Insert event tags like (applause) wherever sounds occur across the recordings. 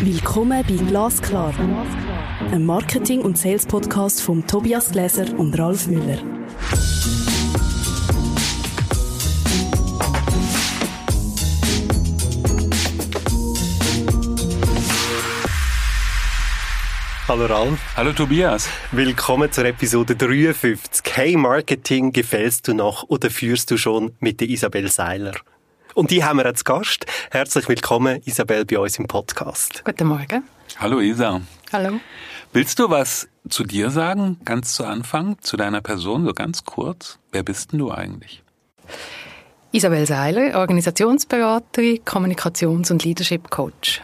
Willkommen bei Glasklar, einem Marketing- und Sales-Podcast von Tobias Gläser und Ralf Müller. Hallo Ralf. Hallo Tobias. Willkommen zur Episode 53. Hey Marketing, gefällst du noch oder führst du schon mit der Isabel Seiler? Und die haben wir als Gast. Herzlich willkommen, Isabel, bei uns im Podcast. Guten Morgen. Hallo Isa. Hallo. Willst du was zu dir sagen, ganz zu Anfang, zu deiner Person, so ganz kurz? Wer bist denn du eigentlich? Isabel Seiler, Organisationsberaterin, Kommunikations- und Leadership Coach.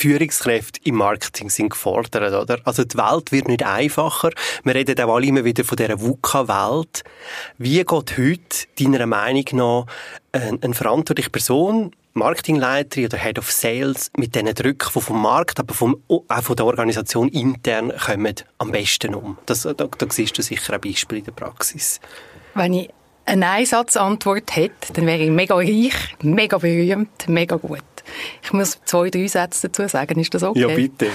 Führungskräfte im Marketing sind gefordert, oder? Also die Welt wird nicht einfacher. Wir reden auch alle immer wieder von dieser VUCA-Welt. Wie geht heute deiner Meinung nach eine, eine verantwortliche Person, Marketingleiterin oder Head of Sales mit diesen Drücken, die vom Markt, aber vom, auch von der Organisation intern kommen, am besten um? Das, da, da siehst du sicher ein Beispiel in der Praxis. Wenn ich eine Einsatzantwort hätte, dann wäre ich mega reich, mega berühmt, mega gut. Ich muss zwei, drei Sätze dazu sagen. Ist das okay? Ja, bitte.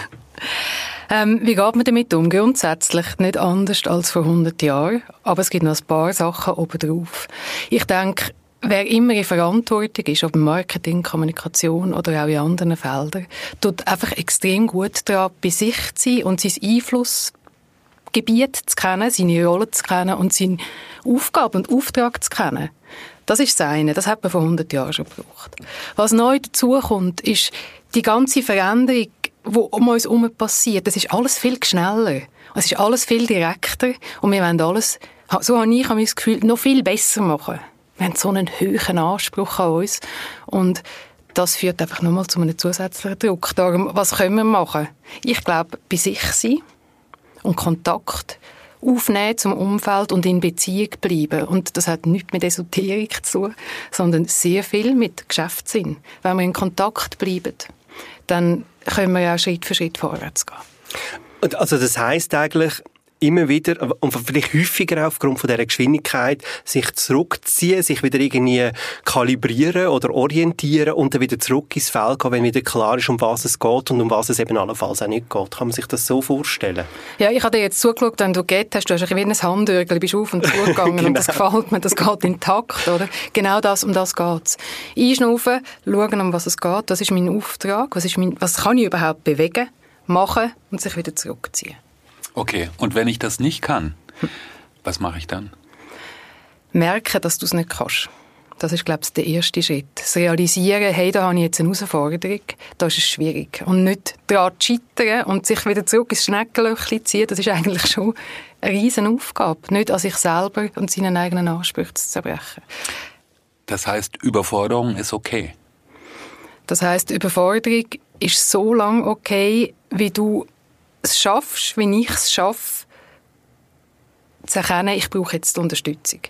Ähm, wie geht man damit um? Grundsätzlich nicht anders als vor 100 Jahren, aber es gibt noch ein paar Sachen obendrauf. Ich denke, wer immer in Verantwortung ist, ob Marketing, Kommunikation oder auch in anderen Feldern, tut einfach extrem gut daran, bei sich zu sein und sein Einflussgebiet zu kennen, seine Rolle zu kennen und seine Aufgabe und Auftrag zu kennen. Das ist das eine. Das hat man vor 100 Jahren schon gebraucht. Was neu dazukommt, ist die ganze Veränderung, die um uns herum passiert. Das ist alles viel schneller. Es ist alles viel direkter. Und wir wollen alles, so habe ich das Gefühl, noch viel besser machen. Wir haben so einen hohen Anspruch an uns. Und das führt einfach nochmal zu einem zusätzlichen Druck. Darum, was können wir machen? Ich glaube, bei sich sein und Kontakt aufnehmen zum Umfeld und in Beziehung bleiben. Und das hat nichts mit Esoterik zu tun, sondern sehr viel mit Geschäftssinn. Wenn wir in Kontakt bleiben, dann können wir ja Schritt für Schritt vorwärts gehen. Also das heißt eigentlich, immer wieder und vielleicht häufiger aufgrund von dieser Geschwindigkeit sich zurückziehen, sich wieder irgendwie kalibrieren oder orientieren und dann wieder zurück ins Feld gehen, wenn wieder klar ist, um was es geht und um was es eben allenfalls auch nicht geht. Kann man sich das so vorstellen? Ja, ich habe dir jetzt zugeschaut, wenn du geht hast, du hast ein wie ein Handürgel, bist auf und zugegangen (laughs) genau. und das genau. gefällt mir, das geht intakt, oder? Genau das, um das geht's. Einschnaufen, schauen, um was es geht, das ist mein Auftrag, was, ist mein, was kann ich überhaupt bewegen, machen und sich wieder zurückziehen. Okay, und wenn ich das nicht kann, was mache ich dann? Merken, dass du es nicht kannst. Das ist, glaube ich, der erste Schritt. Das Realisieren, hey, da habe ich jetzt eine Herausforderung, da ist es schwierig. Und nicht daran scheitern und sich wieder zurück ins Schneckenlöchchen ziehen, das ist eigentlich schon eine riesen Aufgabe. Nicht an sich selber und seinen eigenen Ansprüchen zu zerbrechen. Das heißt, Überforderung ist okay? Das heißt, Überforderung ist so lange okay, wie du es schaffst, wie ich es schaffe, zu erkennen, ich brauche jetzt Unterstützung.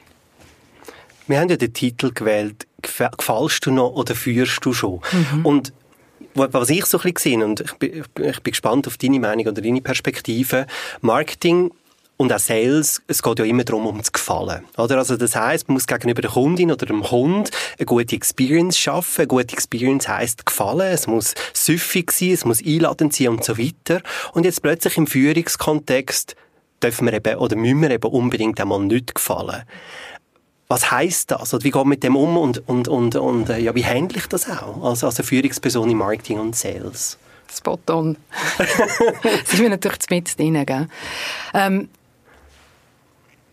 Wir haben ja den Titel gewählt, gefällst du noch oder führst du schon? Mhm. Und was ich so ein bisschen gesehen und ich bin, ich bin gespannt auf deine Meinung oder deine Perspektive, Marketing und auch Sales, es geht ja immer darum, um zu gefallen. Oder? Also das heißt, man muss gegenüber der Kundin oder dem Hund eine gute Experience schaffen. Eine gute Experience heisst gefallen. Es muss süffig sein, es muss einladend sein und so weiter. Und jetzt plötzlich im Führungskontext dürfen wir eben, oder müssen wir eben unbedingt einmal nicht gefallen. Was heisst das? Und wie geht man mit dem um und, und, und, und äh, ja, wie handle ich das auch? Also als eine Führungsperson im Marketing und Sales. Spot on. das ist mir natürlich mit drin? Ähm,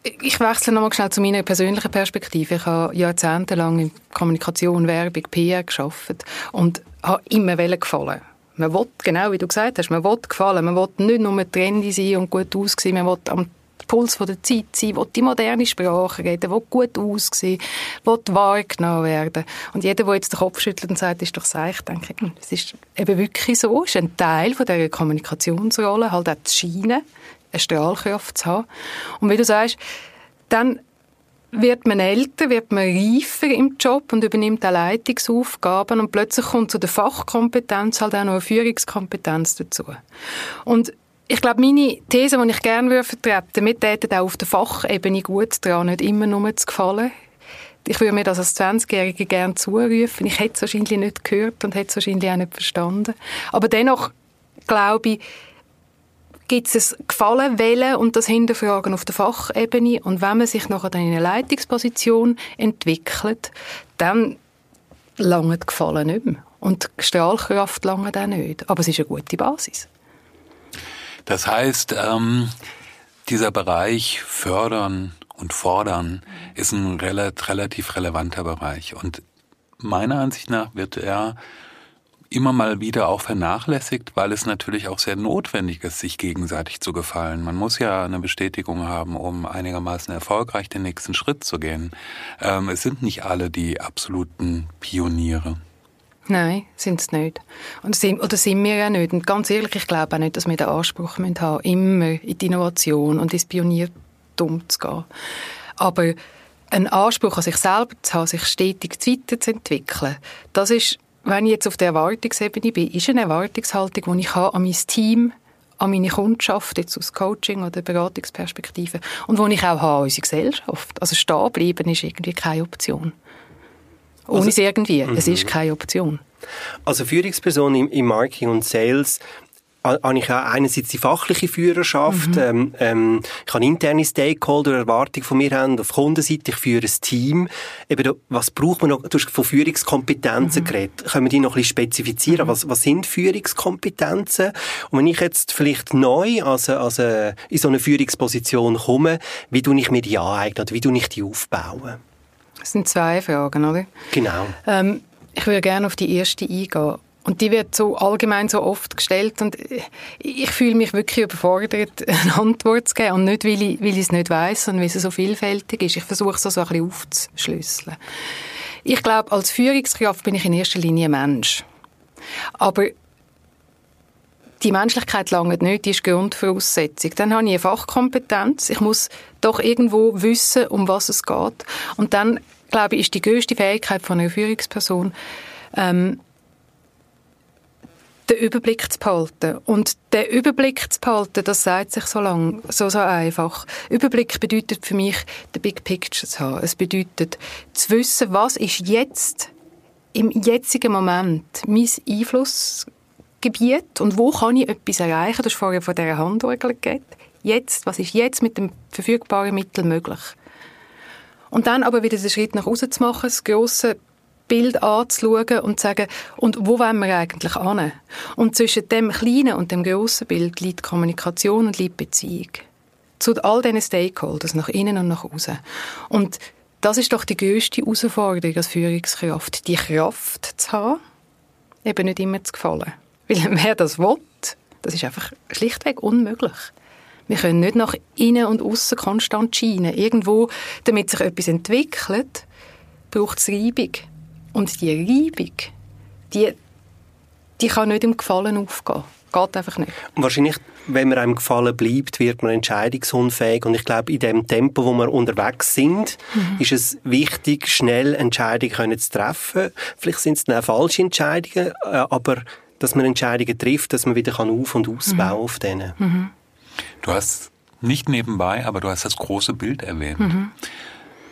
ich wechsle nochmal schnell zu meiner persönlichen Perspektive. Ich habe jahrzehntelang in Kommunikation, Werbung, PR geschafft und habe immer gefallen. Man will, genau wie du gesagt hast, man will gefallen. Man will nicht nur trendy sein und gut aussehen, man will am Puls der Zeit sein, will die moderne Sprache reden, will gut aussehen, will wahrgenommen werden. Und jeder, der jetzt den Kopf schüttelt und sagt, ist doch seich, denke ich, es ist eben wirklich so, es ist ein Teil von dieser Kommunikationsrolle, halt auch zu scheinen eine Strahlkraft zu haben. Und wie du sagst, dann wird man älter, wird man reifer im Job und übernimmt auch Leitungsaufgaben und plötzlich kommt zu der Fachkompetenz halt auch noch eine Führungskompetenz dazu. Und ich glaube, meine These, die ich gerne vertreten würde, wir täten auch auf der Fachebene gut daran, nicht immer nur zu gefallen. Ich würde mir das als 20-Jährige gerne zurufen. Ich hätte es wahrscheinlich nicht gehört und hätte es wahrscheinlich auch nicht verstanden. Aber dennoch glaube ich, gibt es ein Gefallen wählen und das Hinterfragen auf der Fachebene. Und wenn man sich nachher dann in eine Leitungsposition entwickelt, dann lange Gefallen nicht mehr. Und Strahlkraft lange dann nicht. Aber es ist eine gute Basis. Das heißt, ähm, dieser Bereich fördern und fordern ist ein relativ relevanter Bereich. Und meiner Ansicht nach wird er immer mal wieder auch vernachlässigt, weil es natürlich auch sehr notwendig ist, sich gegenseitig zu gefallen. Man muss ja eine Bestätigung haben, um einigermaßen erfolgreich den nächsten Schritt zu gehen. Ähm, es sind nicht alle die absoluten Pioniere. Nein, sind es nicht. Und sind, oder sind wir ja nicht. Und ganz ehrlich, ich glaube auch nicht, dass wir den Anspruch haben müssen, immer in die Innovation und ins Pioniertum zu gehen. Aber einen Anspruch an sich selber zu haben, sich stetig weiterzuentwickeln, das ist wenn ich jetzt auf der Erwartungsebene bin, ist eine Erwartungshaltung, die ich habe an mein Team, an meine Kundschaft, jetzt aus Coaching- oder Beratungsperspektive, und wo ich auch habe an unsere Gesellschaft. Also stehen bleiben ist irgendwie keine Option. Ohne also, es irgendwie. Es ist mhm. keine Option. Also Führungsperson im, im Marketing und Sales habe ich ja einerseits die fachliche Führerschaft, mhm. ähm, ähm, ich habe interne Stakeholder, Erwartungen von mir haben, auf Kundenseite, ich führe ein Team. Eben, was braucht man noch? Du hast von Führungskompetenzen mhm. geredet. Können wir die noch ein bisschen spezifizieren? Mhm. Was, was sind Führungskompetenzen? Und wenn ich jetzt vielleicht neu also, also in so eine Führungsposition komme, wie tue ich mir die aneignen? Wie tue ich die aufbauen? Das sind zwei Fragen, oder? Genau. Ähm, ich würde gerne auf die erste eingehen. Und die wird so allgemein so oft gestellt und ich fühle mich wirklich überfordert, (laughs) eine Antwort zu geben und nicht, weil ich, weil ich es nicht weiß und weil es so vielfältig ist. Ich versuche es so ein bisschen aufzuschlüsseln. Ich glaube, als Führungskraft bin ich in erster Linie Mensch. Aber die Menschlichkeit lange nicht, die ist Grundvoraussetzung. Dann habe ich eine Fachkompetenz. Ich muss doch irgendwo wissen, um was es geht. Und dann, glaube ich, ist die größte Fähigkeit von einer Führungsperson, ähm, den Überblick zu behalten. Und den Überblick zu behalten, das sagt sich so lang, so, so einfach. Überblick bedeutet für mich, den Big Picture zu haben. Es bedeutet, zu wissen, was ist jetzt, im jetzigen Moment, mein Einflussgebiet und wo kann ich etwas erreichen. Du hast vorher von dieser Handorgel geredet. Jetzt, was ist jetzt mit dem verfügbaren Mittel möglich? Und dann aber wieder den Schritt nach außen zu machen, das grosse Bild anzuschauen und zu sagen, und wo wollen wir eigentlich hin? Und zwischen dem kleinen und dem grossen Bild liegt Kommunikation und liegt Beziehung. Zu all diesen Stakeholders, nach innen und nach außen. Und das ist doch die grösste Herausforderung als Führungskraft, die Kraft zu haben, eben nicht immer zu gefallen. Weil (laughs) wer das will, das ist einfach schlichtweg unmöglich. Wir können nicht nach innen und außen konstant scheinen. Irgendwo, damit sich etwas entwickelt, braucht es Reibung. Und die Reibung, die, die kann nicht im Gefallen aufgehen. Geht einfach nicht. Und wahrscheinlich, wenn man einem Gefallen bleibt, wird man entscheidungsunfähig. Und ich glaube, in dem Tempo, wo wir unterwegs sind, mhm. ist es wichtig, schnell Entscheidungen zu treffen. Vielleicht sind es dann auch falsche Entscheidungen, äh, aber dass man Entscheidungen trifft, dass man wieder auf- und ausbauen kann mhm. auf denen. Mhm. Du hast nicht nebenbei, aber du hast das große Bild erwähnt. Mhm.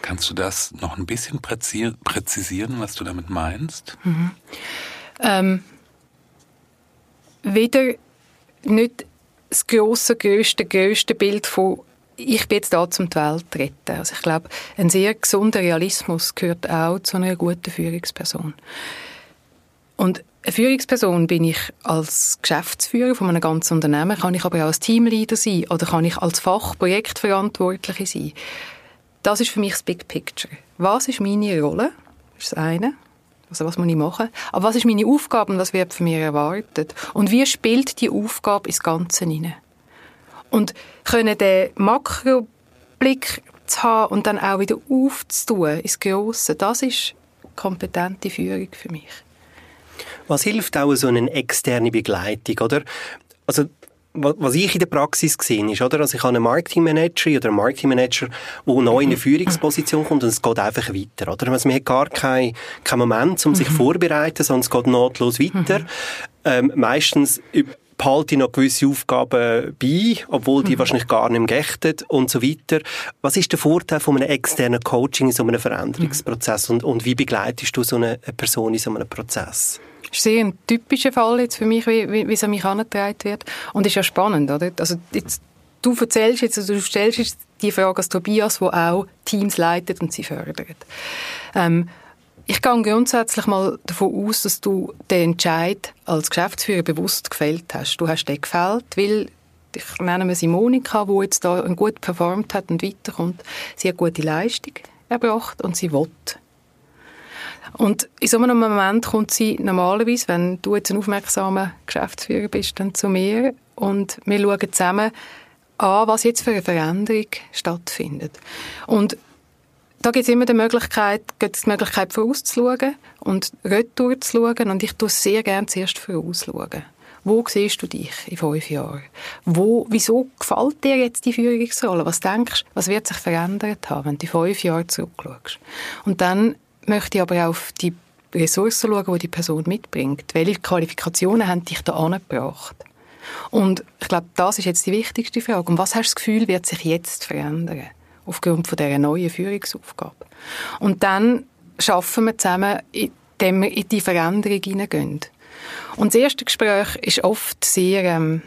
Kannst du das noch ein bisschen präzisieren, was du damit meinst? Mhm. Ähm, wieder nicht das grosse, grösste, grösste Bild von ich bin jetzt da, zum die Welt zu retten. Also ich glaube, ein sehr gesunder Realismus gehört auch zu einer guten Führungsperson. Und eine Führungsperson bin ich als Geschäftsführer von einem ganzen Unternehmen, kann ich aber auch als Teamleader sein oder kann ich als Fachprojektverantwortliche sein. Das ist für mich das Big Picture. Was ist meine Rolle? Das ist das eine. Also was muss ich machen? Aber was ist meine Aufgabe und was wird von mir erwartet? Und wie spielt die Aufgabe ins Ganze hinein? Und können den Makroblick zu haben und dann auch wieder aufzutun ins Grosse, das ist kompetente Führung für mich. Was hilft auch so eine externe Begleitung, oder? Also was ich in der Praxis gesehen ist, oder? Also ich habe einen Marketingmanager oder einen Marketingmanager, der neu in eine Führungsposition kommt und es geht einfach weiter, oder? Also man hat gar keinen kein Moment, um sich mhm. vorzubereiten, sondern es geht nahtlos weiter. Mhm. Ähm, meistens behalte ich noch gewisse Aufgaben bei, obwohl die mhm. wahrscheinlich gar nicht mehr geächtet und so weiter. Was ist der Vorteil von einem externen Coaching in so einem Veränderungsprozess und, und wie begleitest du so eine Person in so einem Prozess? Ist sehr ein typischer Fall jetzt für mich, wie, wie, wie es an mich herangetragen wird. Und ist ja spannend, oder? Also jetzt, du erzählst jetzt, also du stellst jetzt die Frage als Tobias, der auch Teams leitet und sie fördert. Ähm, ich gehe grundsätzlich mal davon aus, dass du den Entscheid als Geschäftsführer bewusst gefällt hast. Du hast den gefällt, weil ich nenne sie Monika, die jetzt da gut performt hat und weiterkommt. Sie hat gute Leistung erbracht und sie will. Und in so einem Moment kommt sie normalerweise, wenn du jetzt ein aufmerksamer Geschäftsführer bist, dann zu mir und wir schauen zusammen an, was jetzt für eine Veränderung stattfindet. Und da gibt es immer die Möglichkeit, die Möglichkeit vorauszuschauen und retour zu schauen. Und ich tue sehr gerne zuerst vorausschauen. Wo siehst du dich in fünf Jahren? Wo, wieso gefällt dir jetzt die Führungsrolle? Was denkst du, was wird sich verändert haben, wenn du fünf Jahre zurückschaust? Und dann möchte aber auch auf die Ressourcen schauen, die die Person mitbringt. Welche Qualifikationen haben dich da angebracht? Und ich glaube, das ist jetzt die wichtigste Frage. Und was hast du das Gefühl, wird sich jetzt verändern? Aufgrund von dieser neuen Führungsaufgabe. Und dann schaffen wir zusammen, indem wir in die Veränderung hineingehen. Und das erste Gespräch ist oft sehr, ähm,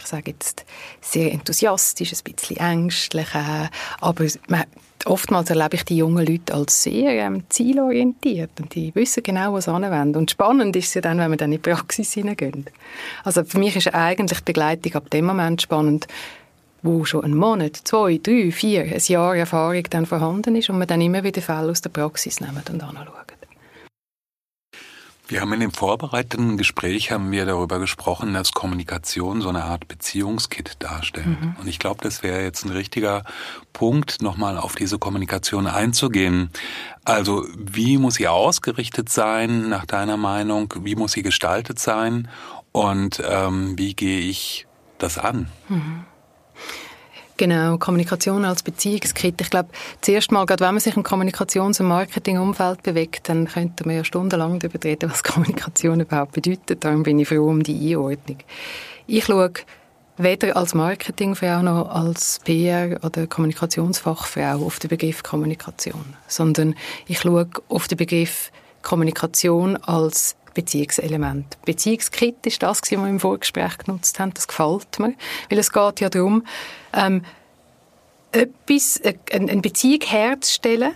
ich sage jetzt, sehr enthusiastisch, ein bisschen ängstlich, äh, aber man, oftmals erlebe ich die jungen Leute als sehr ähm, zielorientiert und die wissen genau, was sie anwenden. Und spannend ist es ja dann, wenn wir dann in die Praxis hineingehen. Also für mich ist eigentlich die Begleitung ab dem Moment spannend, wo schon ein Monat, zwei, drei, vier, ein Jahr Erfahrung dann vorhanden ist und man dann immer wieder Fälle aus der Praxis nehmen und anschauen. Wir haben in dem vorbereitenden Gespräch haben wir darüber gesprochen, dass Kommunikation so eine Art Beziehungskit darstellt. Mhm. Und ich glaube, das wäre jetzt ein richtiger Punkt, nochmal auf diese Kommunikation einzugehen. Also wie muss sie ausgerichtet sein, nach deiner Meinung? Wie muss sie gestaltet sein? Und ähm, wie gehe ich das an? Mhm. Genau, Kommunikation als Beziehungskit. Ich glaube, zuerst mal, gerade wenn man sich im Kommunikations- und Marketingumfeld bewegt, dann könnte man ja stundenlang darüber reden, was (laughs) Kommunikation überhaupt bedeutet. Darum bin ich froh um die Einordnung. Ich schaue weder als Marketingfrau noch als PR- oder Kommunikationsfachfrau auf den Begriff Kommunikation, sondern ich schaue auf den Begriff Kommunikation als Beziehungselement. Beziehungskit ist das, was wir im Vorgespräch genutzt haben. Das gefällt mir, weil es geht ja darum, ähm, etwas, äh, eine Beziehung herzustellen,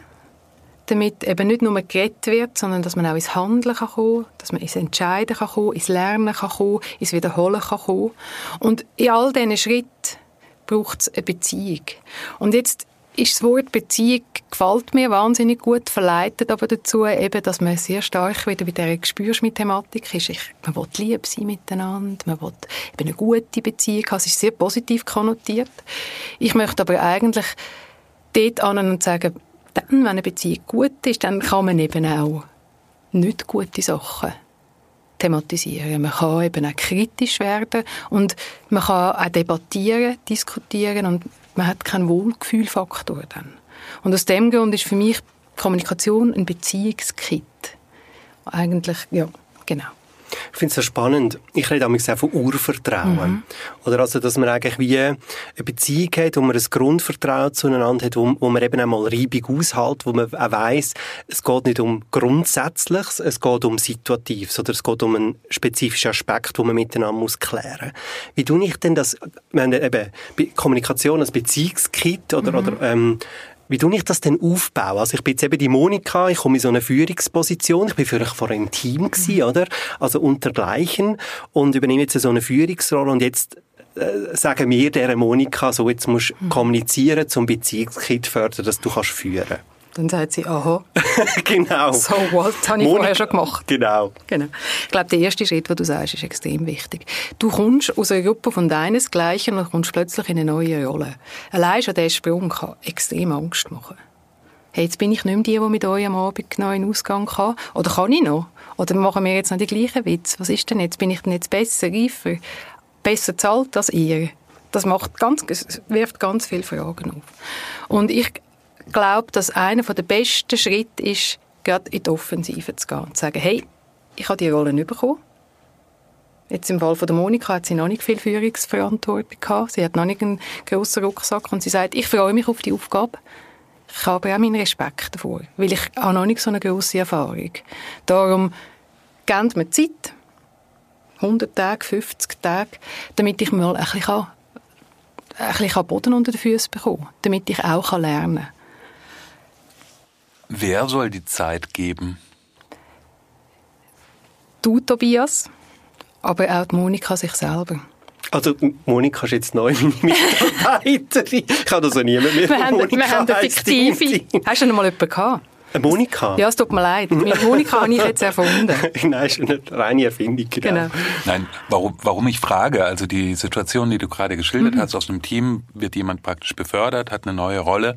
damit eben nicht nur geredet wird, sondern dass man auch ins Handeln kann kommen, dass man ins Entscheiden kann kommen, ins Lernen kann kommen, ins Wiederholen kann kommen. Und in all diesen Schritten braucht es eine Beziehung. Und jetzt ist das Wort Beziehung gefällt mir wahnsinnig gut, verleitet aber dazu eben, dass man sehr stark wieder bei dieser Gespürsthematik ist. Ich, man will lieb sein miteinander, man will eben eine gute Beziehung haben. Es ist sehr positiv konnotiert. Ich möchte aber eigentlich dort an und sagen, dann, wenn eine Beziehung gut ist, dann kann man eben auch nicht gute Sachen thematisieren. Man kann eben auch kritisch werden und man kann auch debattieren, diskutieren und man hat keinen Wohlgefühlfaktor dann. Und aus dem Grund ist für mich Kommunikation ein Beziehungskit. Eigentlich, ja, genau. Ich finde es so spannend. Ich rede auch von Urvertrauen. Mhm. Oder also, dass man eigentlich wie eine Beziehung hat, wo man ein Grundvertrauen zueinander hat, wo, wo man eben einmal Reibung aushält, wo man auch weiss, es geht nicht um Grundsätzliches, es geht um Situatives oder es geht um einen spezifischen Aspekt, den man miteinander muss klären Wie tue ich denn das, wenn eben Kommunikation als Beziehungskit oder, mhm. oder ähm, wie tue ich das denn aufbauen? Also ich bin jetzt eben die Monika, ich komme in so eine Führungsposition, ich bin vielleicht vorher im Team gewesen, mhm. oder? Also untergleichen und übernehme jetzt so eine Führungsrolle und jetzt äh, sagen wir der Monika, so jetzt musst du mhm. kommunizieren zum Beziehungskit fördern, dass du kannst führen dann sagt sie, aha. (laughs) genau. So what, das habe ich Monika, vorher schon gemacht. Genau. genau. Ich glaube, der erste Schritt, den du sagst, ist extrem wichtig. Du kommst aus einer Gruppe von deinesgleichen und kommst plötzlich in eine neue Rolle. Allein schon dieser Sprung kann extrem Angst machen. Hey, jetzt bin ich nicht mehr die, die mit euch am Abend noch in den Ausgang kann. Oder kann ich noch? Oder machen wir jetzt noch die gleichen Witz? Was ist denn jetzt? Bin ich denn jetzt besser, reifer, besser zahlt als ihr? Das macht ganz, wirft ganz viele Fragen auf. Und ich glaube, dass einer der besten Schritte ist, gerade in die Offensive zu gehen und zu sagen, hey, ich habe die Rolle nicht bekommen. Jetzt im Fall von der Monika hat sie noch nicht viel Führungsverantwortung gehabt. Sie hat noch nicht einen grossen Rucksack und sie sagt, ich freue mich auf die Aufgabe. Ich habe auch meinen Respekt davor, weil ich habe noch nicht so eine grosse Erfahrung. Darum geben mir Zeit, 100 Tage, 50 Tage, damit ich mal ein bisschen, ein bisschen Boden unter den Füßen bekomme, damit ich auch lernen kann. Wer soll die Zeit geben? Du, Tobias, aber auch die Monika sich selber. Also Monika ist jetzt neu Mitarbeiterin. Ich habe also niemand mehr Wir haben, wir haben eine fiktive. Hast du noch mal jemanden gehabt? Eine Monika? Ja, es tut mir leid. Mit Monika habe ich jetzt erfunden. (laughs) Nein, ist eine reine Erfindung. Genau. genau. Nein, warum, warum ich frage, also die Situation, die du gerade geschildert mhm. hast, aus einem Team wird jemand praktisch befördert, hat eine neue Rolle.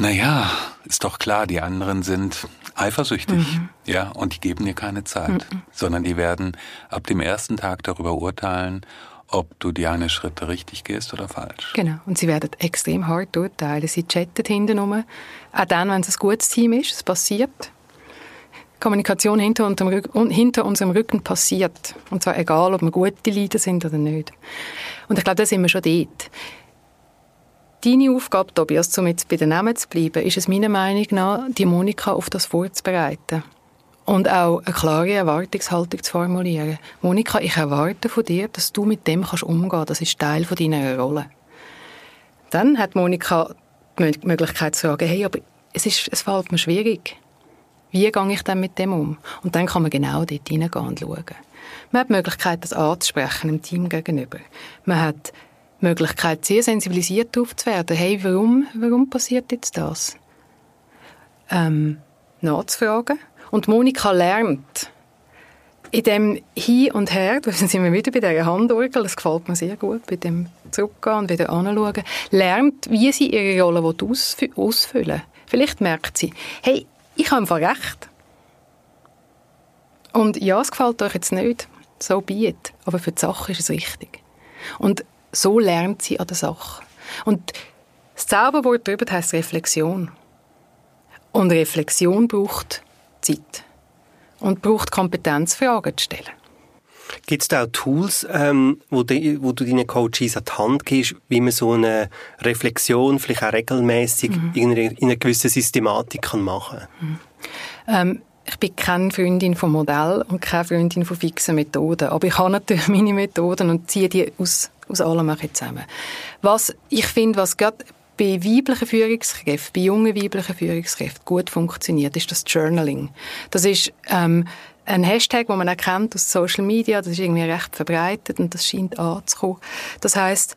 Naja, ist doch klar, die anderen sind eifersüchtig, mhm. ja, und die geben dir keine Zeit, mhm. sondern die werden ab dem ersten Tag darüber urteilen, ob du die eine Schritte richtig gehst oder falsch. Genau. Und sie werden extrem hart urteilen. Sie chatten hintenrum. Auch dann, wenn es ein gutes Team ist, es passiert. Kommunikation hinter, unserem, hinter unserem Rücken passiert. Und zwar egal, ob wir gute Leader sind oder nicht. Und ich glaube, da sind wir schon dort. Deine Aufgabe, Tobias, um jetzt bei den Namen zu bleiben, ist es meiner Meinung nach, die Monika auf das vorzubereiten. Und auch eine klare Erwartungshaltung zu formulieren. Monika, ich erwarte von dir, dass du mit dem kannst umgehen kannst. Das ist Teil von deiner Rolle. Dann hat Monika die Möglichkeit zu sagen, hey, aber es, ist, es fällt mir schwierig. Wie gehe ich dann mit dem um? Und dann kann man genau dort hineingehen und schauen. Man hat die Möglichkeit, das anzusprechen im Team gegenüber. Man hat Möglichkeit, sehr sensibilisiert aufzuwerden. Hey, warum, warum passiert jetzt das? Ähm, nachzufragen. Und Monika lernt in dem Hin und Her, (laughs) da sind wir wieder bei dieser Handorgel, das gefällt mir sehr gut, bei dem Zurückgehen und wieder anschauen, lernt, wie sie ihre Rolle ausfüllen Vielleicht merkt sie, hey, ich habe einfach recht. Und ja, es gefällt euch jetzt nicht, so be aber für die Sache ist es richtig. Und so lernt sie an der Sache. Und das Zauberwort darüber heißt Reflexion. Und Reflexion braucht Zeit und braucht Kompetenz, Fragen zu stellen. Gibt es da auch Tools, ähm, wo, die, wo, du deinen Coaches an die Hand gibst, wie man so eine Reflexion vielleicht auch regelmäßig mhm. in, einer, in einer gewissen Systematik kann machen kann? Mhm. Ähm, ich bin keine Freundin von Modell und keine Freundin von fixen Methoden. Aber ich habe natürlich meine Methoden und ziehe die aus, aus allem zusammen. Was ich finde, was gerade bei weiblichen Führungskräften, bei jungen weiblichen Führungskräften gut funktioniert, ist das Journaling. Das ist ähm, ein Hashtag, den man erkennt aus Social Media, das ist irgendwie recht verbreitet und das scheint anzukommen. Das heißt,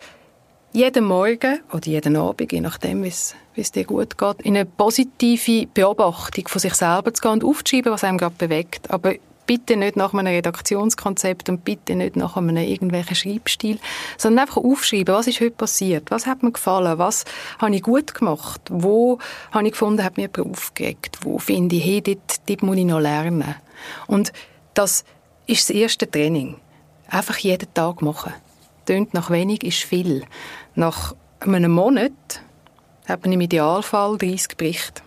jeden Morgen oder jeden Abend, je nachdem, wie es dir gut geht, in eine positive Beobachtung von sich selber zu gehen und aufzuschreiben, was einem gerade bewegt. Aber bitte nicht nach einem Redaktionskonzept und bitte nicht nach einem irgendwelchen Schreibstil, sondern einfach aufschreiben, was ist heute passiert, was hat mir gefallen, was habe ich gut gemacht, wo habe ich gefunden, hat mir aufgeregt, wo finde ich, hey, dort, dort muss ich noch lernen. Und das ist das erste Training. Einfach jeden Tag machen. Tönt nach wenig, ist viel. Nach einem Monat hat man im Idealfall 30 Berichte.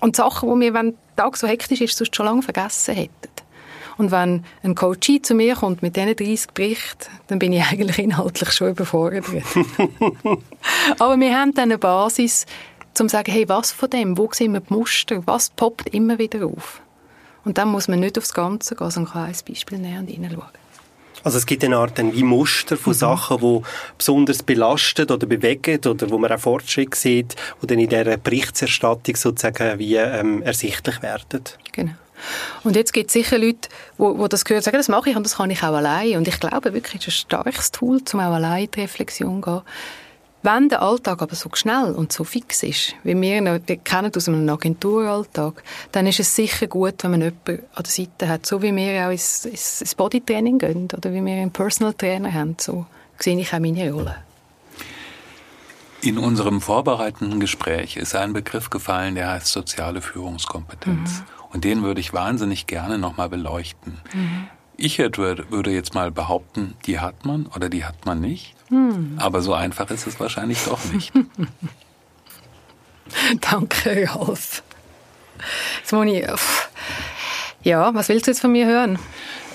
Und Sachen, die wir, wenn der Tag so hektisch ist, sonst schon lange vergessen hätten. Und wenn ein Coach zu mir kommt mit diesen 30 Berichten, dann bin ich (laughs) eigentlich inhaltlich schon überfordert. (laughs) Aber wir haben dann eine Basis, um zu sagen, hey, was von dem, wo sehen wir die Muster, was poppt immer wieder auf. Und dann muss man nicht aufs Ganze gehen, sondern kann ein Beispiel nehmen und hineinschauen. Also es gibt eine Art ein wie Muster von mhm. Sachen, die besonders belastet oder bewegen oder wo man auch Fortschritt sieht, die dann in dieser Berichterstattung sozusagen wie ähm, ersichtlich werden. Genau. Und jetzt gibt es sicher Leute, die, das gehört, sagen, das mache ich und das kann ich auch allein. Und ich glaube wirklich, es ist ein starkes Tool, um auch allein in die Reflexion zu gehen. Wenn der Alltag aber so schnell und so fix ist, wie wir, wir kennen aus einem Agenturalltag, dann ist es sicher gut, wenn man jemanden an der Seite hat, so wie wir auch ins, ins Bodytraining gehen oder wie wir einen Personal Trainer haben. So sehe ich auch meine Rolle. In unserem vorbereitenden Gespräch ist ein Begriff gefallen, der heißt soziale Führungskompetenz. Mhm. Und den würde ich wahnsinnig gerne nochmal beleuchten. Mhm. Ich würde jetzt mal behaupten, die hat man oder die hat man nicht. Hm. Aber so einfach ist es wahrscheinlich doch nicht. (laughs) Danke, Rolf. Ich, Ja, was willst du jetzt von mir hören?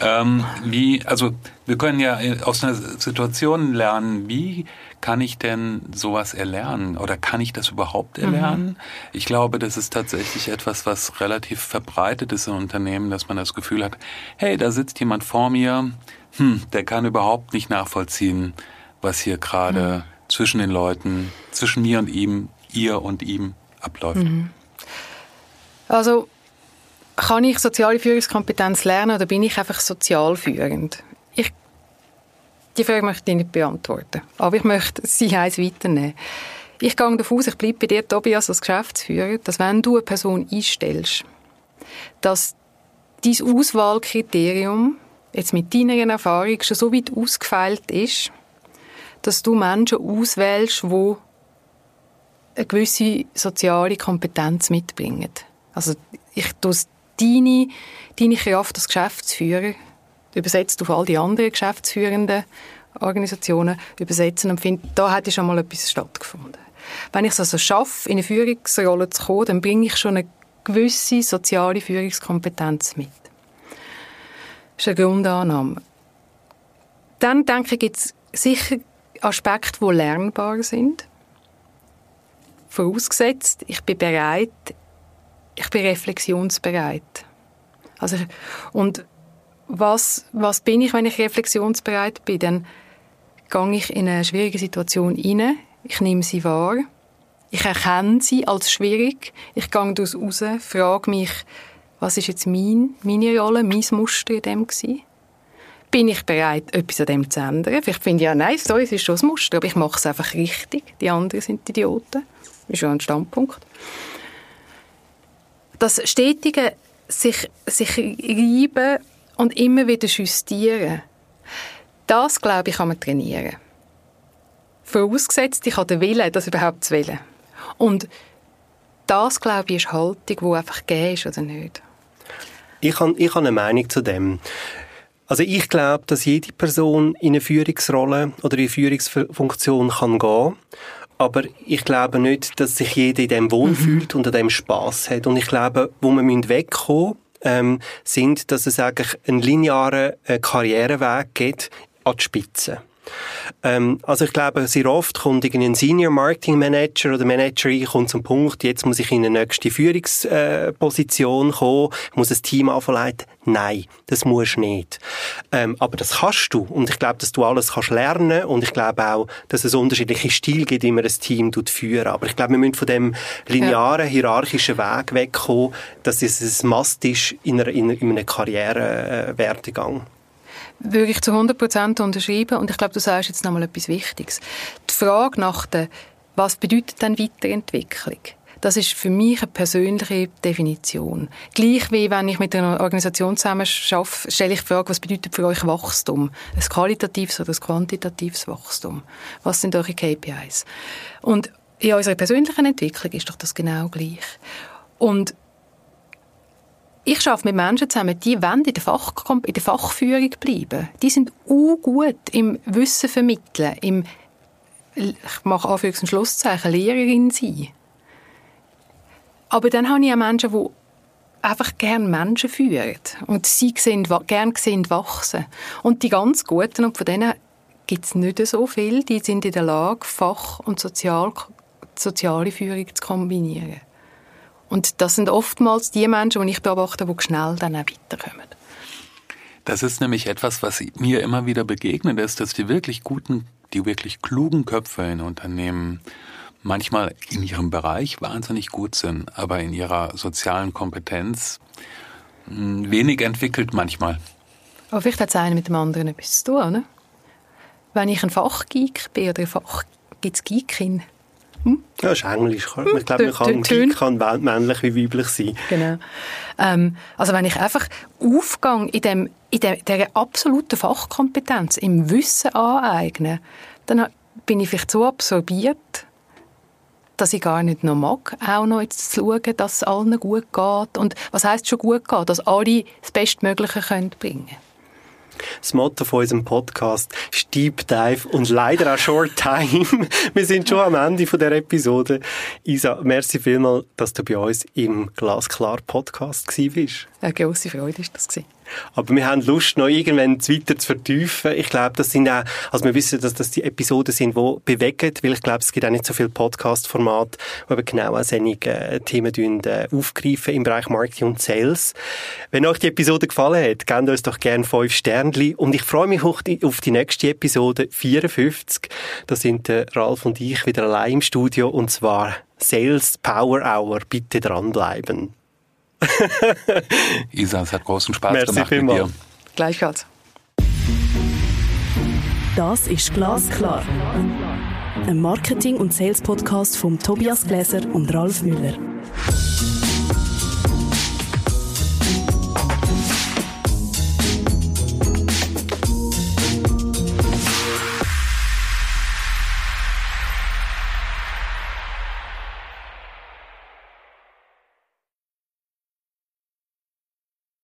Ähm, wie, also wir können ja aus einer Situation lernen, wie kann ich denn sowas erlernen oder kann ich das überhaupt mhm. erlernen? Mhm. Ich glaube, das ist tatsächlich etwas, was relativ verbreitet ist in Unternehmen, dass man das Gefühl hat, hey, da sitzt jemand vor mir, hm, der kann überhaupt nicht nachvollziehen, was hier gerade mhm. zwischen den Leuten, zwischen mir und ihm, ihr und ihm abläuft. Mhm. Also kann ich soziale Führungskompetenz lernen oder bin ich einfach sozial führend? Ich, die Frage möchte ich nicht beantworten. Aber ich möchte sie eins weiternehmen. Ich gehe davon aus, ich bleibe bei dir, Tobias, als Geschäftsführer, dass wenn du eine Person einstellst, dass dein Auswahlkriterium jetzt mit deiner Erfahrung schon so weit ausgefeilt ist, dass du Menschen auswählst, die eine gewisse soziale Kompetenz mitbringen. Also ich tue deine, deine Kraft als Geschäftsführer übersetzt auf all die anderen geschäftsführenden Organisationen übersetzen und finde, da hat schon mal etwas stattgefunden. Wenn ich es also schaffe, in eine Führungsrolle zu kommen, dann bringe ich schon eine gewisse soziale Führungskompetenz mit. Das ist eine Grundannahme. Dann denke ich, gibt es sicher Aspekte, die lernbar sind. Vorausgesetzt, ich bin bereit, ich bin reflexionsbereit. Also, und was, was bin ich, wenn ich reflexionsbereit bin? Dann gehe ich in eine schwierige Situation hinein, ich nehme sie wahr, ich erkenne sie als schwierig, ich gehe daraus raus, frage mich, was ist jetzt mein, meine Rolle, mein Muster in dem gewesen? Bin ich bereit, etwas an dem zu ändern? Vielleicht finde ich ja, nein, sorry, es ist schon das Muster, aber ich mache es einfach richtig. Die anderen sind Idioten. Das ist schon ein Standpunkt das stetige sich, sich reiben und immer wieder justieren, das, glaube ich, kann man trainieren. Vorausgesetzt, ich habe den Willen, das überhaupt zu wählen. Und das, glaube ich, ist Haltung, die einfach gegeben ist oder nicht. Ich habe, ich habe eine Meinung zu dem. Also ich glaube, dass jede Person in eine Führungsrolle oder in eine Führungsfunktion kann gehen aber ich glaube nicht, dass sich jeder in dem wohlfühlt mhm. und an dem Spaß hat. Und ich glaube, wo wir wegkommen ähm, sind, dass es eigentlich einen linearen äh, Karriereweg geht an die Spitze. Ähm, also ich glaube, sehr oft kommt ein Senior Marketing Manager oder Managerin kommt zum Punkt, jetzt muss ich in eine nächste Führungsposition äh, kommen, ich muss ein Team anverleiten. Nein, das musst du nicht. Ähm, aber das kannst du. Und ich glaube, dass du alles kannst lernen und ich glaube auch, dass es unterschiedliche Stile gibt, wie man ein Team führen. Aber ich glaube, wir müssen von dem linearen, hierarchischen Weg wegkommen, dass es ein Must ist in, einer, in einem Karrierewerdegang. Äh, würde ich zu 100 Prozent unterschreiben. Und ich glaube, du sagst jetzt nochmal etwas Wichtiges. Die Frage nach der, was bedeutet denn Weiterentwicklung? Das ist für mich eine persönliche Definition. Gleich wie wenn ich mit einer Organisation zusammen arbeite, stelle ich die Frage, was bedeutet für euch Wachstum? Ein qualitatives oder ein quantitatives Wachstum? Was sind eure KPIs? Und in unserer persönlichen Entwicklung ist doch das genau gleich. Und ich arbeite mit Menschen zusammen, die wollen in der, Fach, in der Fachführung bleiben. Die sind gut im Wissen vermitteln, im, ich mache Anführungs- und Schlusszeichen, Lehrerin sein. Aber dann habe ich auch Menschen, die einfach gerne Menschen führen und sie sehen, gerne sehen wachsen. Und die ganz Guten, und von denen gibt es nicht so viel, die sind in der Lage, Fach- und Sozial soziale Führung zu kombinieren. Und das sind oftmals die Menschen, die ich beobachte, die schnell dann auch weiterkommen. Das ist nämlich etwas, was mir immer wieder begegnet ist, dass die wirklich guten, die wirklich klugen Köpfe in Unternehmen manchmal in ihrem Bereich wahnsinnig gut sind, aber in ihrer sozialen Kompetenz hm, wenig entwickelt manchmal. Aber vielleicht hat es einen mit dem anderen etwas zu tun, oder? Wenn ich ein Fachgeek bin oder ein Fach, gibt es Geekin, hm? Ja, das ist Englisch. Hm, ich glaube, man kann, Geek kann männlich wie weiblich sein. Genau. Ähm, also wenn ich einfach aufgehe in, dem, in der, dieser absoluten Fachkompetenz, im Wissen aneignen, dann bin ich vielleicht so absorbiert, dass ich gar nicht noch mag, auch noch jetzt zu schauen, dass es allen gut geht. Und was heißt schon gut geht? Dass alle das Bestmögliche können bringen das Motto von unserem Podcast ist Deep Dive und leider auch Short Time. (laughs) Wir sind schon am Ende von der Episode. Isa, merci vielmals, dass du bei uns im Glasklar Podcast bist. Eine grosse Freude war das. Aber wir haben Lust, noch irgendwann weiter zu vertiefen. Ich glaube, das sind auch, also wir wissen, dass das die Episoden sind, die bewegen, weil ich glaube, es gibt auch nicht so viele Podcast-Formate, die eben genau auch solche äh, Themen äh, aufgreifen im Bereich Marketing und Sales. Wenn euch die Episode gefallen hat, gebt uns doch gerne fünf Sternchen und ich freue mich die, auf die nächste Episode 54. Da sind äh, Ralf und ich wieder allein im Studio und zwar Sales Power Hour. Bitte dranbleiben. (laughs) Isa, es hat großen Spaß Merci gemacht mit dir. Gleichfalls. Das ist Glasklar. Ein Marketing- und Sales-Podcast von Tobias Gläser und Ralf Müller.